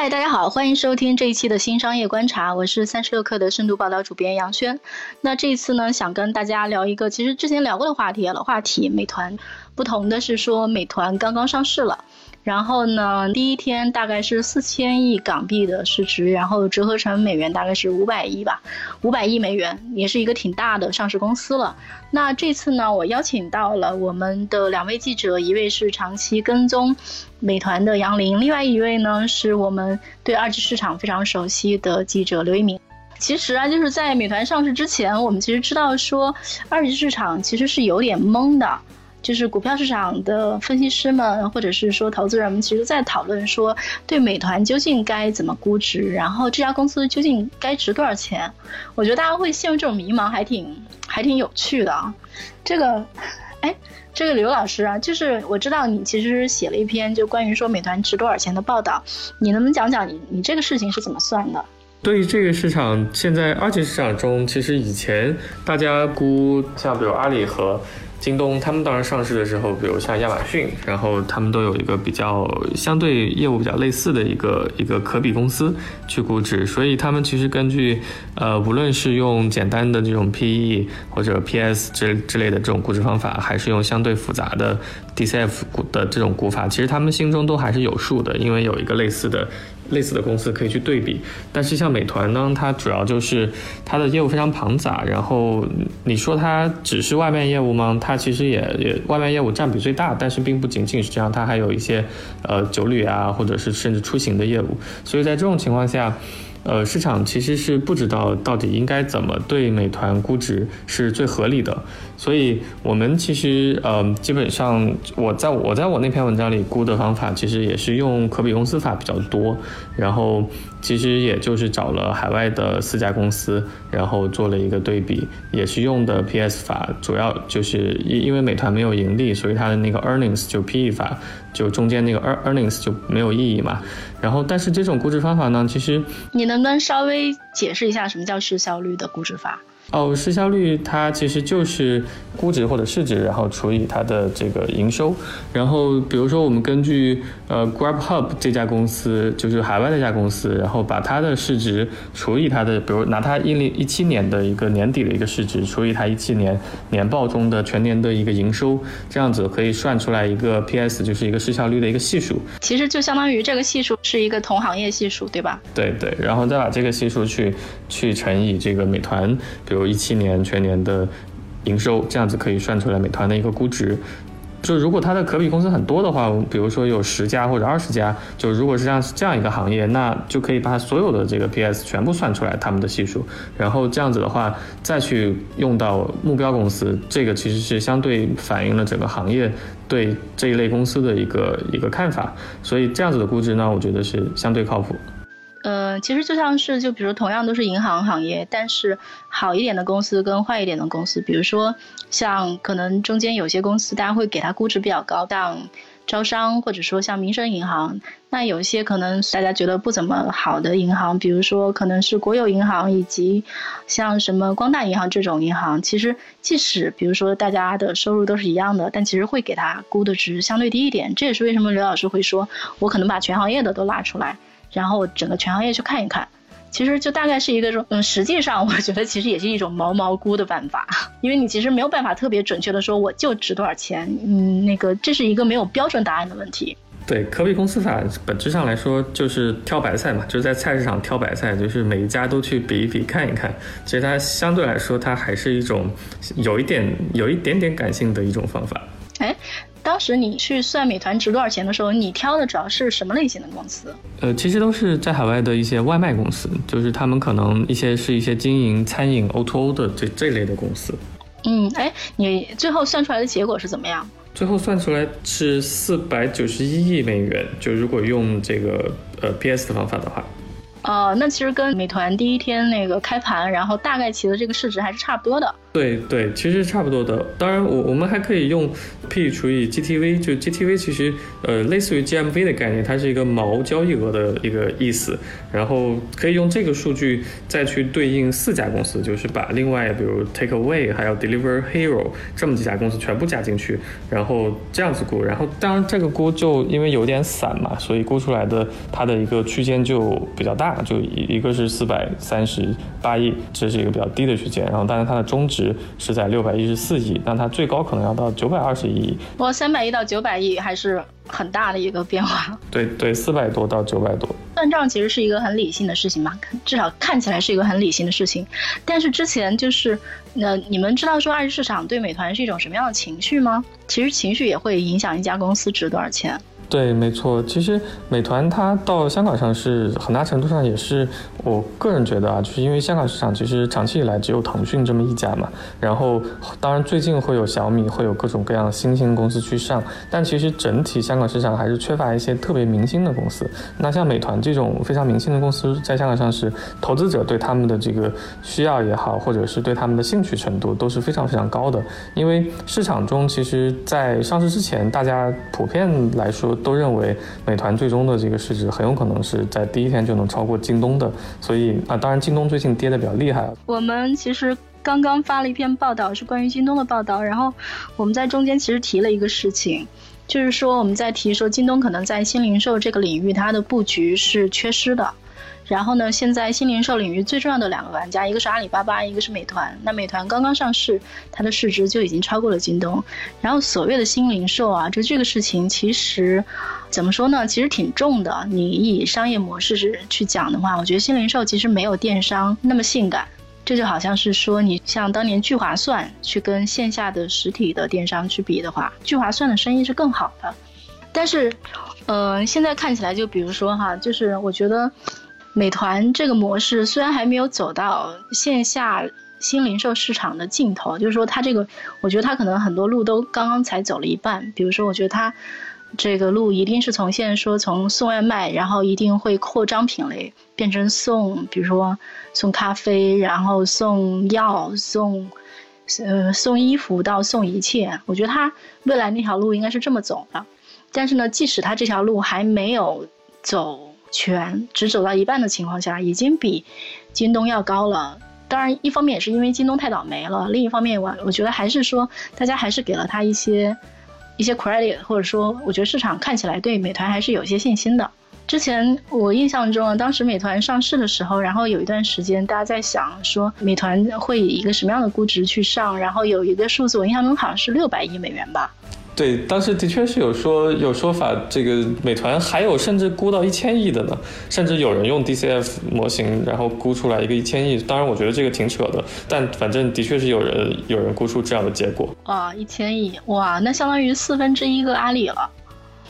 嗨，大家好，欢迎收听这一期的新商业观察，我是三十六氪的深度报道主编杨轩。那这一次呢，想跟大家聊一个其实之前聊过的话题，老话题，美团。不同的是说，美团刚刚上市了。然后呢，第一天大概是四千亿港币的市值，然后折合成美元大概是五百亿吧，五百亿美元也是一个挺大的上市公司了。那这次呢，我邀请到了我们的两位记者，一位是长期跟踪美团的杨林，另外一位呢是我们对二级市场非常熟悉的记者刘一鸣。其实啊，就是在美团上市之前，我们其实知道说二级市场其实是有点懵的。就是股票市场的分析师们，或者是说投资人们，其实在讨论说，对美团究竟该怎么估值，然后这家公司究竟该值多少钱？我觉得大家会陷入这种迷茫，还挺还挺有趣的啊。这个，哎，这个刘老师啊，就是我知道你其实写了一篇就关于说美团值多少钱的报道，你能不能讲讲你你这个事情是怎么算的？对于这个市场，现在二级市场中，其实以前大家估像比如阿里和。京东他们当时上市的时候，比如像亚马逊，然后他们都有一个比较相对业务比较类似的一个一个可比公司去估值，所以他们其实根据呃无论是用简单的这种 PE 或者 PS 之之类的这种估值方法，还是用相对复杂的 DCF 的这种估法，其实他们心中都还是有数的，因为有一个类似的。类似的公司可以去对比，但是像美团呢，它主要就是它的业务非常庞杂，然后你说它只是外卖业务吗？它其实也也外卖业务占比最大，但是并不仅仅是这样，它还有一些呃酒旅啊，或者是甚至出行的业务，所以在这种情况下。呃，市场其实是不知道到底应该怎么对美团估值是最合理的，所以我们其实呃，基本上我在我在我那篇文章里估的方法，其实也是用可比公司法比较多，然后。其实也就是找了海外的四家公司，然后做了一个对比，也是用的 PS 法，主要就是因因为美团没有盈利，所以它的那个 earnings 就 PE 法，就中间那个 earnings 就没有意义嘛。然后，但是这种估值方法呢，其实你能不能稍微解释一下什么叫市销率的估值法？哦，市销率它其实就是估值或者市值，然后除以它的这个营收。然后比如说我们根据呃 GrabHub 这家公司，就是海外那家公司，然后把它的市值除以它的，比如拿它一零一七年的一个年底的一个市值，除以它一七年年报中的全年的一个营收，这样子可以算出来一个 PS，就是一个市销率的一个系数。其实就相当于这个系数是一个同行业系数，对吧？对对，然后再把这个系数去去乘以这个美团，比如。有一七年全年的营收，这样子可以算出来美团的一个估值。就如果它的可比公司很多的话，比如说有十家或者二十家，就如果是这样这样一个行业，那就可以把所有的这个 PS 全部算出来他们的系数，然后这样子的话再去用到目标公司，这个其实是相对反映了整个行业对这一类公司的一个一个看法。所以这样子的估值呢，我觉得是相对靠谱。呃，其实就像是，就比如同样都是银行行业，但是好一点的公司跟坏一点的公司，比如说像可能中间有些公司，大家会给它估值比较高，像招商或者说像民生银行。那有一些可能大家觉得不怎么好的银行，比如说可能是国有银行以及像什么光大银行这种银行，其实即使比如说大家的收入都是一样的，但其实会给它估的值相对低一点。这也是为什么刘老师会说，我可能把全行业的都拉出来。然后整个全行业去看一看，其实就大概是一个说，嗯，实际上 我觉得其实也是一种毛毛估的办法，因为你其实没有办法特别准确的说我就值多少钱，嗯，那个这是一个没有标准答案的问题。对，可比公司法本质上来说就是挑白菜嘛，就是在菜市场挑白菜，就是每一家都去比一比看一看。其实它相对来说，它还是一种有一点有一点点感性的一种方法。哎。当时你去算美团值多少钱的时候，你挑的主要是什么类型的公司？呃，其实都是在海外的一些外卖公司，就是他们可能一些是一些经营餐饮 O2O 的这这类的公司。嗯，哎，你最后算出来的结果是怎么样？最后算出来是四百九十一亿美元，就如果用这个呃 PS 的方法的话。哦，那其实跟美团第一天那个开盘，然后大概其的这个市值还是差不多的。对对，其实差不多的。当然，我我们还可以用 P 除以 GTV，就 GTV 其实呃类似于 GMV 的概念，它是一个毛交易额的一个意思。然后可以用这个数据再去对应四家公司，就是把另外比如 Takeaway 还有 Deliver Hero 这么几家公司全部加进去，然后这样子估。然后当然这个估就因为有点散嘛，所以估出来的它的一个区间就比较大，就一一个是四百三十八亿，这是一个比较低的区间。然后当然它的中值。是在六百一十四亿，但它最高可能要到九百二十亿。不过三百亿到九百亿还是很大的一个变化。对对，四百多到九百多。算账其实是一个很理性的事情嘛，至少看起来是一个很理性的事情。但是之前就是，那你们知道说二级市场对美团是一种什么样的情绪吗？其实情绪也会影响一家公司值多少钱。对，没错。其实美团它到香港上市，很大程度上也是我个人觉得啊，就是因为香港市场其实长期以来只有腾讯这么一家嘛。然后当然最近会有小米，会有各种各样新兴公司去上，但其实整体香港市场还是缺乏一些特别明星的公司。那像美团这种非常明星的公司在香港上市，投资者对他们的这个需要也好，或者是对他们的兴趣程度都是非常非常高的。因为市场中其实，在上市之前，大家普遍来说。都认为美团最终的这个市值很有可能是在第一天就能超过京东的，所以啊，当然京东最近跌的比较厉害。我们其实刚刚发了一篇报道，是关于京东的报道，然后我们在中间其实提了一个事情，就是说我们在提说京东可能在新零售这个领域它的布局是缺失的。然后呢？现在新零售领域最重要的两个玩家，一个是阿里巴巴，一个是美团。那美团刚刚上市，它的市值就已经超过了京东。然后所谓的新零售啊，就这个事情其实怎么说呢？其实挺重的。你以商业模式是去讲的话，我觉得新零售其实没有电商那么性感。这就好像是说，你像当年聚划算去跟线下的实体的电商去比的话，聚划算的生意是更好的。但是，嗯，现在看起来，就比如说哈，就是我觉得。美团这个模式虽然还没有走到线下新零售市场的尽头，就是说它这个，我觉得它可能很多路都刚刚才走了一半。比如说，我觉得它这个路一定是从现在说从送外卖，然后一定会扩张品类，变成送，比如说送咖啡，然后送药，送呃送衣服到送一切。我觉得它未来那条路应该是这么走的。但是呢，即使它这条路还没有走。全只走到一半的情况下，已经比京东要高了。当然，一方面也是因为京东太倒霉了，另一方面我我觉得还是说，大家还是给了他一些一些 credit，或者说，我觉得市场看起来对美团还是有一些信心的。之前我印象中，当时美团上市的时候，然后有一段时间大家在想说，美团会以一个什么样的估值去上，然后有一个数字，我印象中好像是六百亿美元吧。对，当时的确是有说有说法，这个美团还有甚至估到一千亿的呢，甚至有人用 DCF 模型，然后估出来一个一千亿。当然，我觉得这个挺扯的，但反正的确是有人有人估出这样的结果。啊，一千亿，哇，那相当于四分之一个阿里了。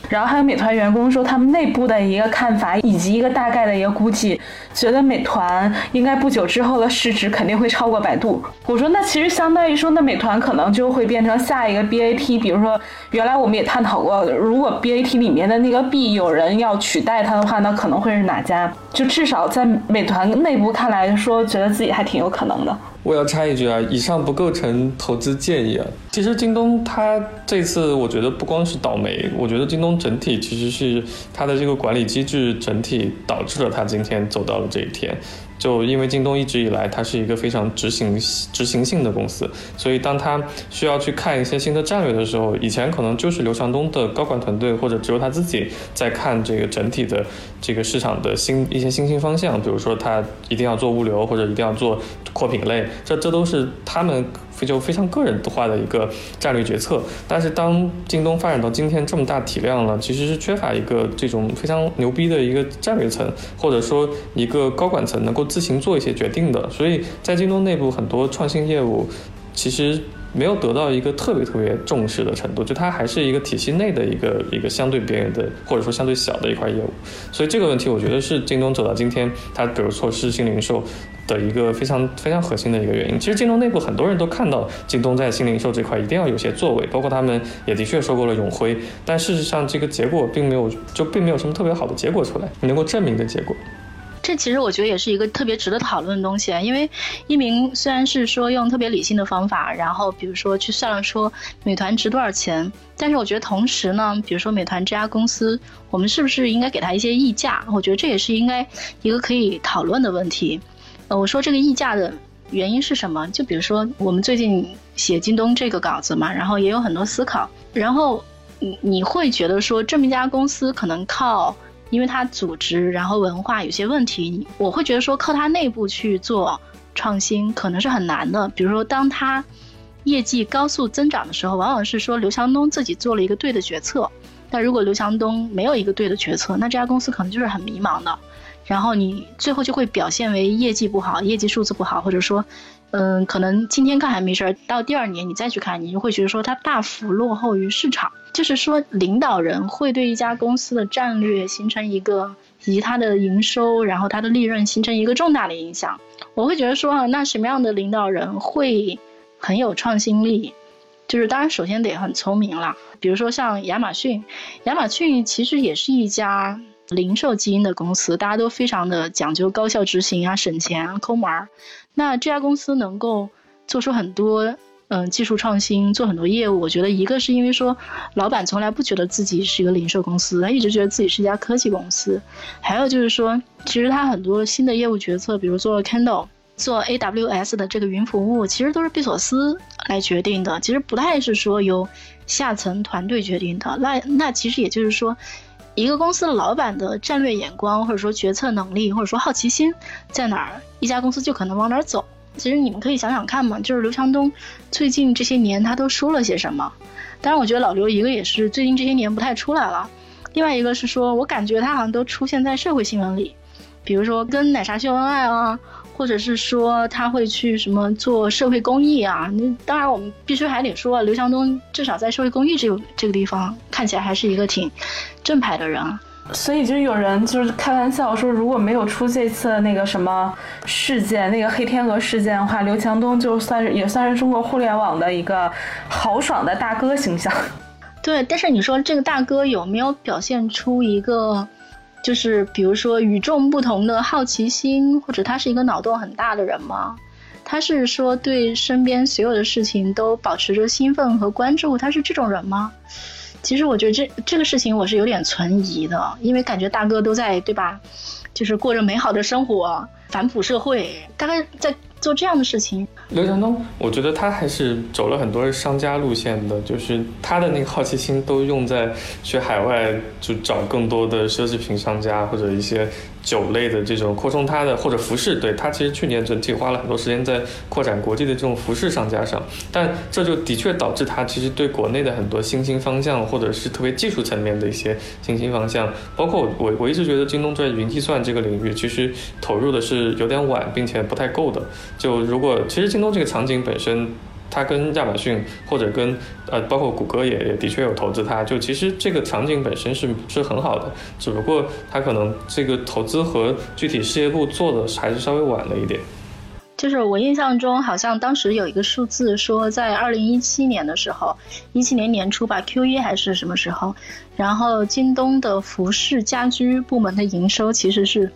然后还有美团员工说他们内部的一个看法，以及一个大概的一个估计，觉得美团应该不久之后的市值肯定会超过百度。我说那其实相当于说，那美团可能就会变成下一个 BAT。比如说，原来我们也探讨过，如果 BAT 里面的那个 B 有人要取代它的话，那可能会是哪家？就至少在美团内部看来说，觉得自己还挺有可能的。我要插一句啊，以上不构成投资建议啊。其实京东它这次，我觉得不光是倒霉，我觉得京东整体其实是它的这个管理机制整体导致了它今天走到了这一天。就因为京东一直以来它是一个非常执行执行性的公司，所以当它需要去看一些新的战略的时候，以前可能就是刘强东的高管团队或者只有他自己在看这个整体的这个市场的新一些新兴方向，比如说他一定要做物流或者一定要做扩品类，这这都是他们。非就非常个人化的一个战略决策，但是当京东发展到今天这么大体量了，其实是缺乏一个这种非常牛逼的一个战略层，或者说一个高管层能够自行做一些决定的。所以在京东内部，很多创新业务其实。没有得到一个特别特别重视的程度，就它还是一个体系内的一个一个相对边缘的，或者说相对小的一块业务，所以这个问题我觉得是京东走到今天，它比如说是新零售的一个非常非常核心的一个原因。其实京东内部很多人都看到京东在新零售这块一定要有些作为，包括他们也的确收购了永辉，但事实上这个结果并没有就并没有什么特别好的结果出来，能够证明的结果。这其实我觉得也是一个特别值得讨论的东西，因为一鸣虽然是说用特别理性的方法，然后比如说去算了说美团值多少钱，但是我觉得同时呢，比如说美团这家公司，我们是不是应该给他一些溢价？我觉得这也是应该一个可以讨论的问题。呃，我说这个溢价的原因是什么？就比如说我们最近写京东这个稿子嘛，然后也有很多思考，然后你你会觉得说这么一家公司可能靠。因为它组织然后文化有些问题，我会觉得说靠它内部去做创新可能是很难的。比如说，当它业绩高速增长的时候，往往是说刘强东自己做了一个对的决策。但如果刘强东没有一个对的决策，那这家公司可能就是很迷茫的。然后你最后就会表现为业绩不好，业绩数字不好，或者说。嗯，可能今天看还没事儿，到第二年你再去看，你就会觉得说它大幅落后于市场。就是说，领导人会对一家公司的战略形成一个，以及它的营收，然后它的利润形成一个重大的影响。我会觉得说啊，那什么样的领导人会很有创新力？就是当然首先得很聪明了。比如说像亚马逊，亚马逊其实也是一家。零售基因的公司，大家都非常的讲究高效执行啊，省钱啊，抠门儿。那这家公司能够做出很多嗯技术创新，做很多业务，我觉得一个是因为说老板从来不觉得自己是一个零售公司，他一直觉得自己是一家科技公司。还有就是说，其实他很多新的业务决策，比如做 Kindle、做 AWS 的这个云服务，其实都是贝索斯来决定的，其实不太是说由下层团队决定的。那那其实也就是说。一个公司的老板的战略眼光，或者说决策能力，或者说好奇心在哪儿，一家公司就可能往哪儿走。其实你们可以想想看嘛，就是刘强东最近这些年他都说了些什么。当然，我觉得老刘一个也是最近这些年不太出来了，另外一个是说我感觉他好像都出现在社会新闻里，比如说跟奶茶秀恩爱啊。或者是说他会去什么做社会公益啊？那当然，我们必须还得说，刘强东至少在社会公益这个这个地方看起来还是一个挺正派的人。所以就有人就是开玩笑说，如果没有出这次那个什么事件，那个黑天鹅事件的话，刘强东就算是也算是中国互联网的一个豪爽的大哥形象。对，但是你说这个大哥有没有表现出一个？就是比如说与众不同的好奇心，或者他是一个脑洞很大的人吗？他是说对身边所有的事情都保持着兴奋和关注，他是这种人吗？其实我觉得这这个事情我是有点存疑的，因为感觉大哥都在对吧？就是过着美好的生活，反哺社会，大概在。做这样的事情，刘强东，我觉得他还是走了很多商家路线的，就是他的那个好奇心都用在去海外就找更多的奢侈品商家或者一些。酒类的这种扩充它的或者服饰，对它其实去年整体花了很多时间在扩展国际的这种服饰商家上，但这就的确导致它其实对国内的很多新兴方向或者是特别技术层面的一些新兴方向，包括我我一直觉得京东在云计算这个领域其实投入的是有点晚，并且不太够的。就如果其实京东这个场景本身。它跟亚马逊或者跟呃，包括谷歌也也的确有投资，它就其实这个场景本身是是很好的，只不过它可能这个投资和具体事业部做的还是稍微晚了一点。就是我印象中好像当时有一个数字说，在二零一七年的时候，一七年年初吧，Q 一还是什么时候，然后京东的服饰家居部门的营收其实是。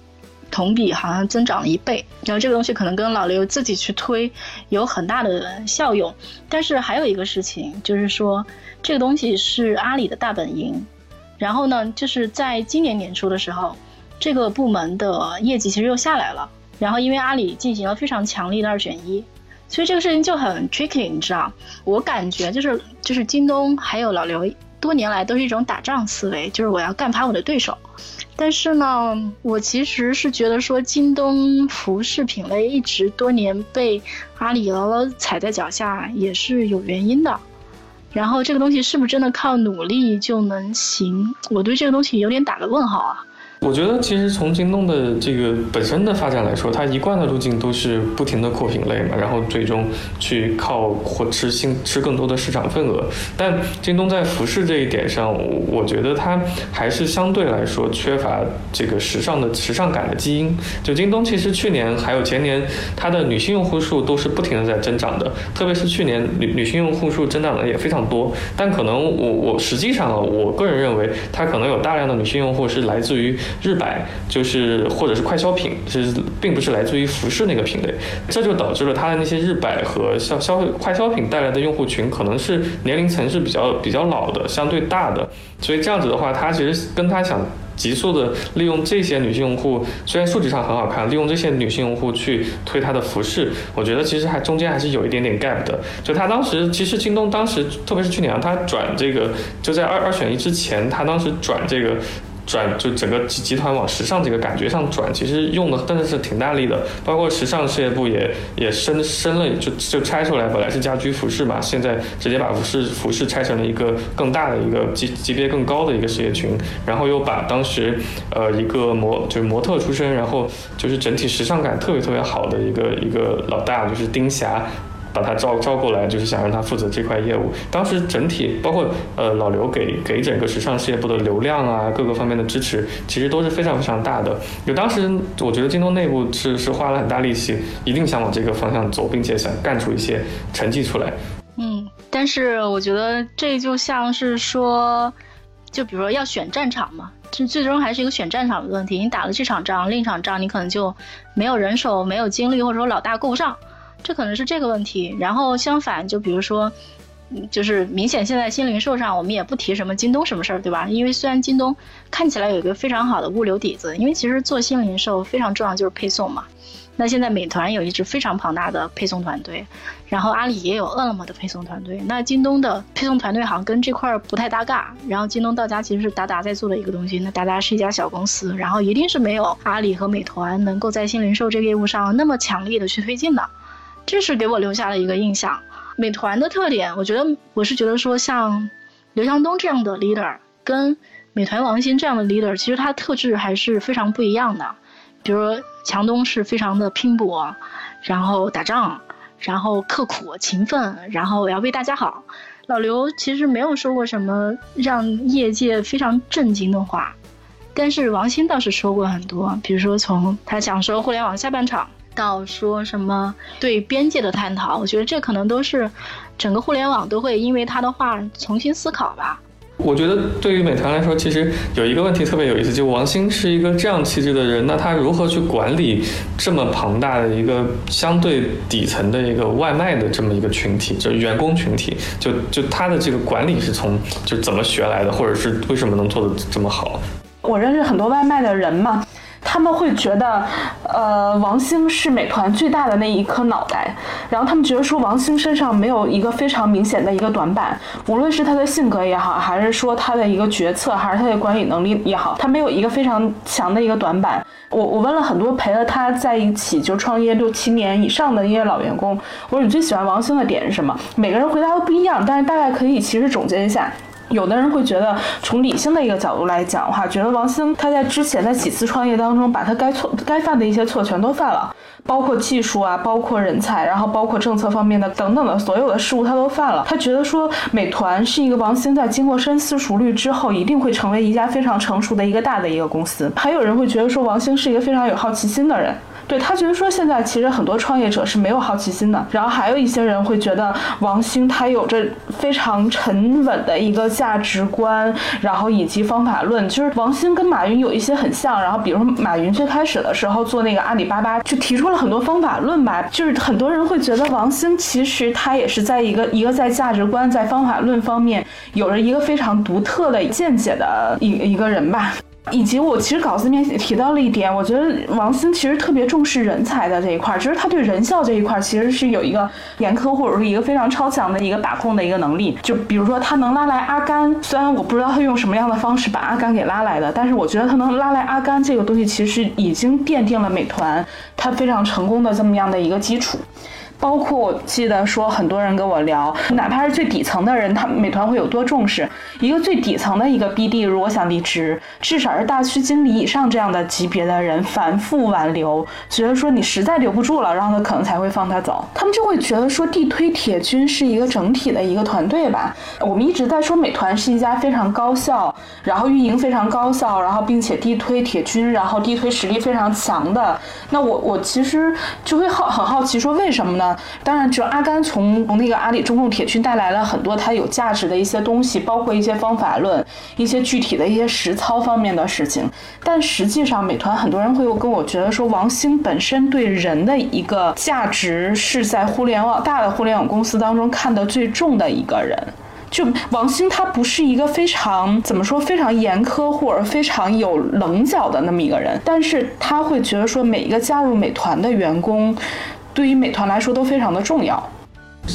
同比好像增长了一倍，然后这个东西可能跟老刘自己去推有很大的效用。但是还有一个事情就是说，这个东西是阿里的大本营，然后呢，就是在今年年初的时候，这个部门的业绩其实又下来了。然后因为阿里进行了非常强力的二选一，所以这个事情就很 tricky，你知道？我感觉就是就是京东还有老刘多年来都是一种打仗思维，就是我要干趴我的对手。但是呢，我其实是觉得说，京东服饰品类一直多年被阿里牢牢踩在脚下，也是有原因的。然后这个东西是不是真的靠努力就能行？我对这个东西有点打个问号啊。我觉得其实从京东的这个本身的发展来说，它一贯的路径都是不停的扩品类嘛，然后最终去靠或吃新吃更多的市场份额。但京东在服饰这一点上，我觉得它还是相对来说缺乏这个时尚的时尚感的基因。就京东其实去年还有前年，它的女性用户数都是不停的在增长的，特别是去年女女性用户数增长的也非常多。但可能我我实际上啊，我个人认为它可能有大量的女性用户是来自于。日百，就是或者是快消品，是并不是来自于服饰那个品类，这就导致了它的那些日百和消消费快消品带来的用户群可能是年龄层是比较比较老的，相对大的，所以这样子的话，它其实跟它想。急速的利用这些女性用户，虽然数据上很好看，利用这些女性用户去推它的服饰，我觉得其实还中间还是有一点点 gap 的。就它当时，其实京东当时，特别是去年，它转这个就在二二选一之前，它当时转这个。转就整个集集团往时尚这个感觉上转，其实用的真的是挺大力的，包括时尚事业部也也升升了，就就拆出来，本来是家居服饰嘛，现在直接把服饰服饰拆成了一个更大的一个级级别更高的一个事业群，然后又把当时呃一个模就是模特出身，然后就是整体时尚感特别特别好的一个一个老大，就是丁霞。把他招招过来，就是想让他负责这块业务。当时整体包括呃老刘给给整个时尚事业部的流量啊各个方面的支持，其实都是非常非常大的。就当时我觉得京东内部是是花了很大力气，一定想往这个方向走，并且想干出一些成绩出来。嗯，但是我觉得这就像是说，就比如说要选战场嘛，这最终还是一个选战场的问题。你打了这场仗，另一场仗你可能就没有人手、没有精力，或者说老大顾不上。这可能是这个问题，然后相反，就比如说，就是明显现在新零售上，我们也不提什么京东什么事儿，对吧？因为虽然京东看起来有一个非常好的物流底子，因为其实做新零售非常重要就是配送嘛。那现在美团有一支非常庞大的配送团队，然后阿里也有饿了么的配送团队，那京东的配送团队好像跟这块儿不太搭嘎。然后京东到家其实是达达在做的一个东西，那达达是一家小公司，然后一定是没有阿里和美团能够在新零售这个业务上那么强力的去推进的。这是给我留下了一个印象。美团的特点，我觉得我是觉得说，像刘强东这样的 leader，跟美团王兴这样的 leader，其实他特质还是非常不一样的。比如强东是非常的拼搏，然后打仗，然后刻苦勤奋，然后要为大家好。老刘其实没有说过什么让业界非常震惊的话，但是王兴倒是说过很多，比如说从他讲说互联网下半场。到说什么对边界的探讨，我觉得这可能都是整个互联网都会因为他的话重新思考吧。我觉得对于美团来说，其实有一个问题特别有意思，就王兴是一个这样气质的人，那他如何去管理这么庞大的一个相对底层的一个外卖的这么一个群体，就员工群体，就就他的这个管理是从就怎么学来的，或者是为什么能做的这么好？我认识很多外卖的人嘛。他们会觉得，呃，王兴是美团最大的那一颗脑袋，然后他们觉得说王兴身上没有一个非常明显的一个短板，无论是他的性格也好，还是说他的一个决策，还是他的管理能力也好，他没有一个非常强的一个短板。我我问了很多陪了他在一起就创业六七年以上的一些老员工，我说你最喜欢王兴的点是什么？每个人回答都不一样，但是大概可以其实总结一下。有的人会觉得，从理性的一个角度来讲的话，觉得王兴他在之前的几次创业当中，把他该错该犯的一些错全都犯了，包括技术啊，包括人才，然后包括政策方面的等等的所有的事物他都犯了。他觉得说，美团是一个王兴在经过深思熟虑之后，一定会成为一家非常成熟的一个大的一个公司。还有人会觉得说，王兴是一个非常有好奇心的人。对他觉得说现在其实很多创业者是没有好奇心的，然后还有一些人会觉得王兴他有着非常沉稳的一个价值观，然后以及方法论，就是王兴跟马云有一些很像，然后比如说马云最开始的时候做那个阿里巴巴，就提出了很多方法论吧，就是很多人会觉得王兴其实他也是在一个一个在价值观在方法论方面有着一个非常独特的见解的一一个人吧。以及我其实稿子里面提到了一点，我觉得王兴其实特别重视人才的这一块，就是他对人效这一块其实是有一个严苛或者是一个非常超强的一个把控的一个能力。就比如说他能拉来阿甘，虽然我不知道他用什么样的方式把阿甘给拉来的，但是我觉得他能拉来阿甘这个东西，其实已经奠定了美团它非常成功的这么样的一个基础。包括我记得说，很多人跟我聊，哪怕是最底层的人，他美团会有多重视一个最底层的一个 BD，如果想离职，至少是大区经理以上这样的级别的人，反复挽留，觉得说你实在留不住了，然后他可能才会放他走。他们就会觉得说，地推铁军是一个整体的一个团队吧。我们一直在说美团是一家非常高效，然后运营非常高效，然后并且地推铁军，然后地推实力非常强的。那我我其实就会好很好奇说，为什么呢？呢，当然，就阿甘从从那个阿里中共铁军带来了很多他有价值的一些东西，包括一些方法论、一些具体的一些实操方面的事情。但实际上，美团很多人会跟我觉得说，王兴本身对人的一个价值是在互联网大的互联网公司当中看得最重的一个人。就王兴，他不是一个非常怎么说非常严苛或者非常有棱角的那么一个人，但是他会觉得说每一个加入美团的员工，对于美团来说都非常的重要。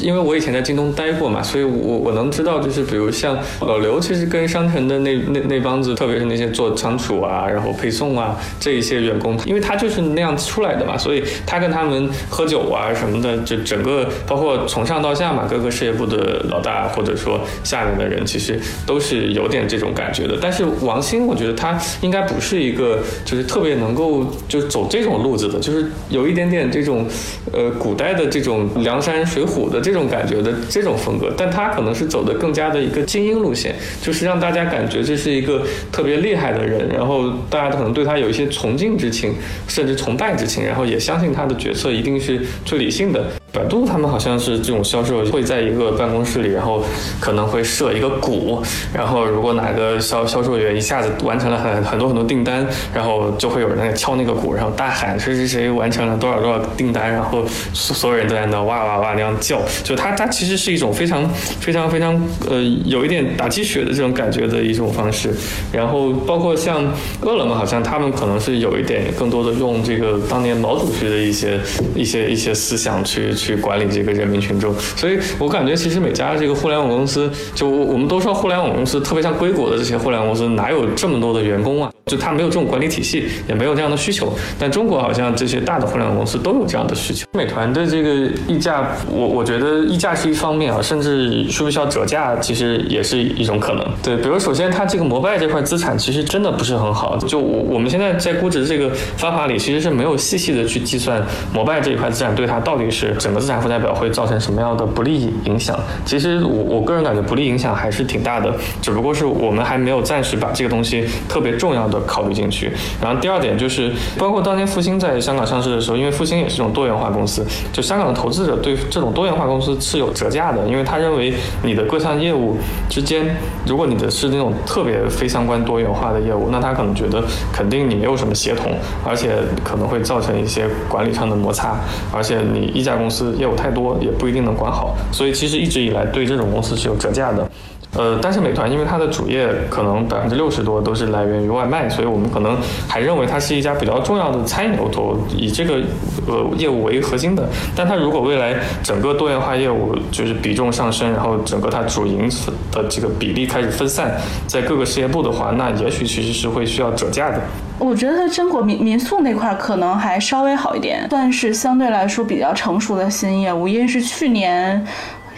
因为我以前在京东待过嘛，所以我我能知道，就是比如像老刘，其实跟商城的那那那帮子，特别是那些做仓储啊，然后配送啊这一些员工，因为他就是那样出来的嘛，所以他跟他们喝酒啊什么的，就整个包括从上到下嘛，各个事业部的老大或者说下面的人，其实都是有点这种感觉的。但是王兴，我觉得他应该不是一个就是特别能够就走这种路子的，就是有一点点这种呃古代的这种梁山水浒的。这种感觉的这种风格，但他可能是走的更加的一个精英路线，就是让大家感觉这是一个特别厉害的人，然后大家可能对他有一些崇敬之情，甚至崇拜之情，然后也相信他的决策一定是最理性的。百度他们好像是这种销售会在一个办公室里，然后可能会设一个鼓，然后如果哪个销销售员一下子完成了很很多很多订单，然后就会有人在敲那个鼓，然后大喊谁谁谁完成了多少多少订单，然后所所有人都在那哇哇哇那样叫，就它它其实是一种非常非常非常呃有一点打鸡血的这种感觉的一种方式。然后包括像饿了么，好像他们可能是有一点更多的用这个当年毛主席的一些一些一些思想去。去管理这个人民群众，所以我感觉其实每家这个互联网公司，就我们都说互联网公司，特别像硅谷的这些互联网公司，哪有这么多的员工啊？就他没有这种管理体系，也没有这样的需求。但中国好像这些大的互联网公司都有这样的需求。美团的这个溢价，我我觉得溢价是一方面啊，甚至需不需要折价，其实也是一种可能。对，比如首先它这个摩拜这块资产其实真的不是很好。就我我们现在在估值这个方法里，其实是没有细细的去计算摩拜这一块资产对它到底是整个资产负债表会造成什么样的不利影响。其实我我个人感觉不利影响还是挺大的，只不过是我们还没有暂时把这个东西特别重要的。考虑进去，然后第二点就是，包括当年复兴在香港上市的时候，因为复兴也是一种多元化公司，就香港的投资者对这种多元化公司是有折价的，因为他认为你的各项业务之间，如果你的是那种特别非相关多元化的业务，那他可能觉得肯定你没有什么协同，而且可能会造成一些管理上的摩擦，而且你一家公司业务太多，也不一定能管好，所以其实一直以来对这种公司是有折价的。呃，但是美团因为它的主业可能百分之六十多都是来源于外卖，所以我们可能还认为它是一家比较重要的餐饮头，以这个呃业务为核心的。但它如果未来整个多元化业务就是比重上升，然后整个它主营的这个比例开始分散在各个事业部的话，那也许其实是会需要折价的。我觉得真果民民宿那块可能还稍微好一点，算是相对来说比较成熟的新业务，因为是去年。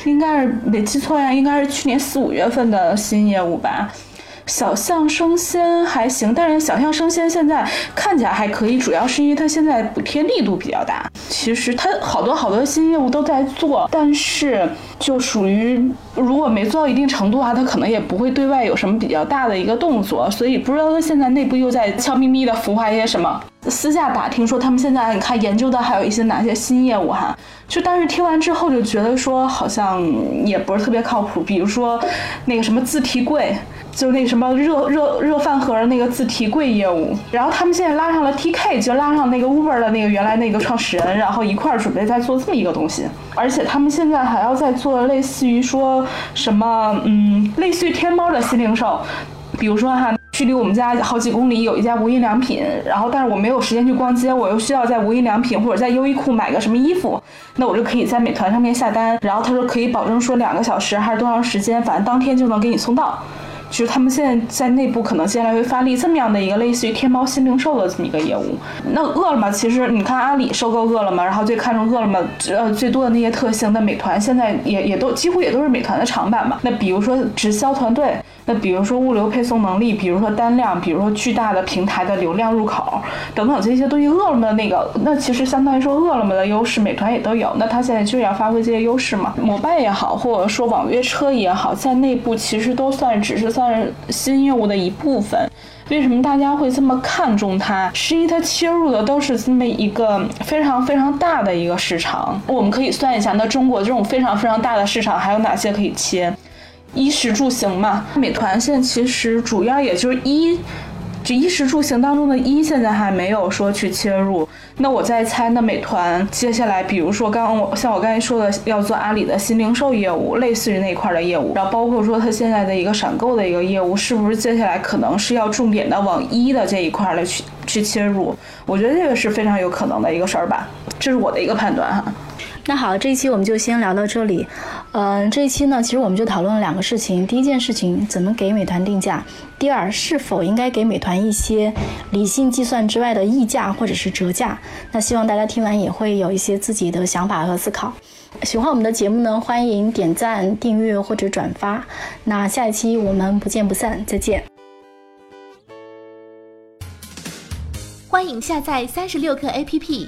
应该是没记错呀，应该是去年四五月份的新业务吧。小象生鲜还行，但是小象生鲜现在看起来还可以，主要是因为它现在补贴力度比较大。其实它好多好多新业务都在做，但是就属于如果没做到一定程度的话，它可能也不会对外有什么比较大的一个动作。所以不知道它现在内部又在悄咪咪的孵化一些什么。私下打听说他们现在你看研究的还有一些哪些新业务哈，就但是听完之后就觉得说好像也不是特别靠谱。比如说那个什么自提柜。就那什么热热热饭盒那个自提柜业务，然后他们现在拉上了 TK，就拉上那个 Uber 的那个原来那个创始人，然后一块儿准备在做这么一个东西，而且他们现在还要再做类似于说什么，嗯，类似于天猫的新零售，比如说哈，距离我们家好几公里有一家无印良品，然后但是我没有时间去逛街，我又需要在无印良品或者在优衣库买个什么衣服，那我就可以在美团上面下单，然后他说可以保证说两个小时还是多长时间，反正当天就能给你送到。就是他们现在在内部可能接下来会发力这么样的一个类似于天猫新零售的这么一个业务。那饿了么其实你看阿里收购饿了么，然后最看重饿了么呃最多的那些特性，那美团现在也也都几乎也都是美团的长板嘛。那比如说直销团队，那比如说物流配送能力，比如说单量，比如说巨大的平台的流量入口等等这些东西，饿了么那个那其实相当于说饿了么的优势，美团也都有。那它现在就是要发挥这些优势嘛。摩拜也好，或者说网约车也好，在内部其实都算只是算。算是新业务的一部分，为什么大家会这么看重它？十一它切入的都是这么一个非常非常大的一个市场。我们可以算一下，那中国这种非常非常大的市场还有哪些可以切？衣食住行嘛，美团现在其实主要也就是衣。这衣食住行当中的衣，现在还没有说去切入。那我在猜，那美团接下来，比如说刚刚我像我刚才说的，要做阿里的新零售业务，类似于那一块的业务，然后包括说它现在的一个闪购的一个业务，是不是接下来可能是要重点的往一的这一块来去去切入？我觉得这个是非常有可能的一个事儿吧，这是我的一个判断哈。那好，这一期我们就先聊到这里。嗯，这一期呢，其实我们就讨论了两个事情。第一件事情，怎么给美团定价；第二，是否应该给美团一些理性计算之外的溢价或者是折价。那希望大家听完也会有一些自己的想法和思考。喜欢我们的节目呢，欢迎点赞、订阅或者转发。那下一期我们不见不散，再见。欢迎下载三十六课 APP。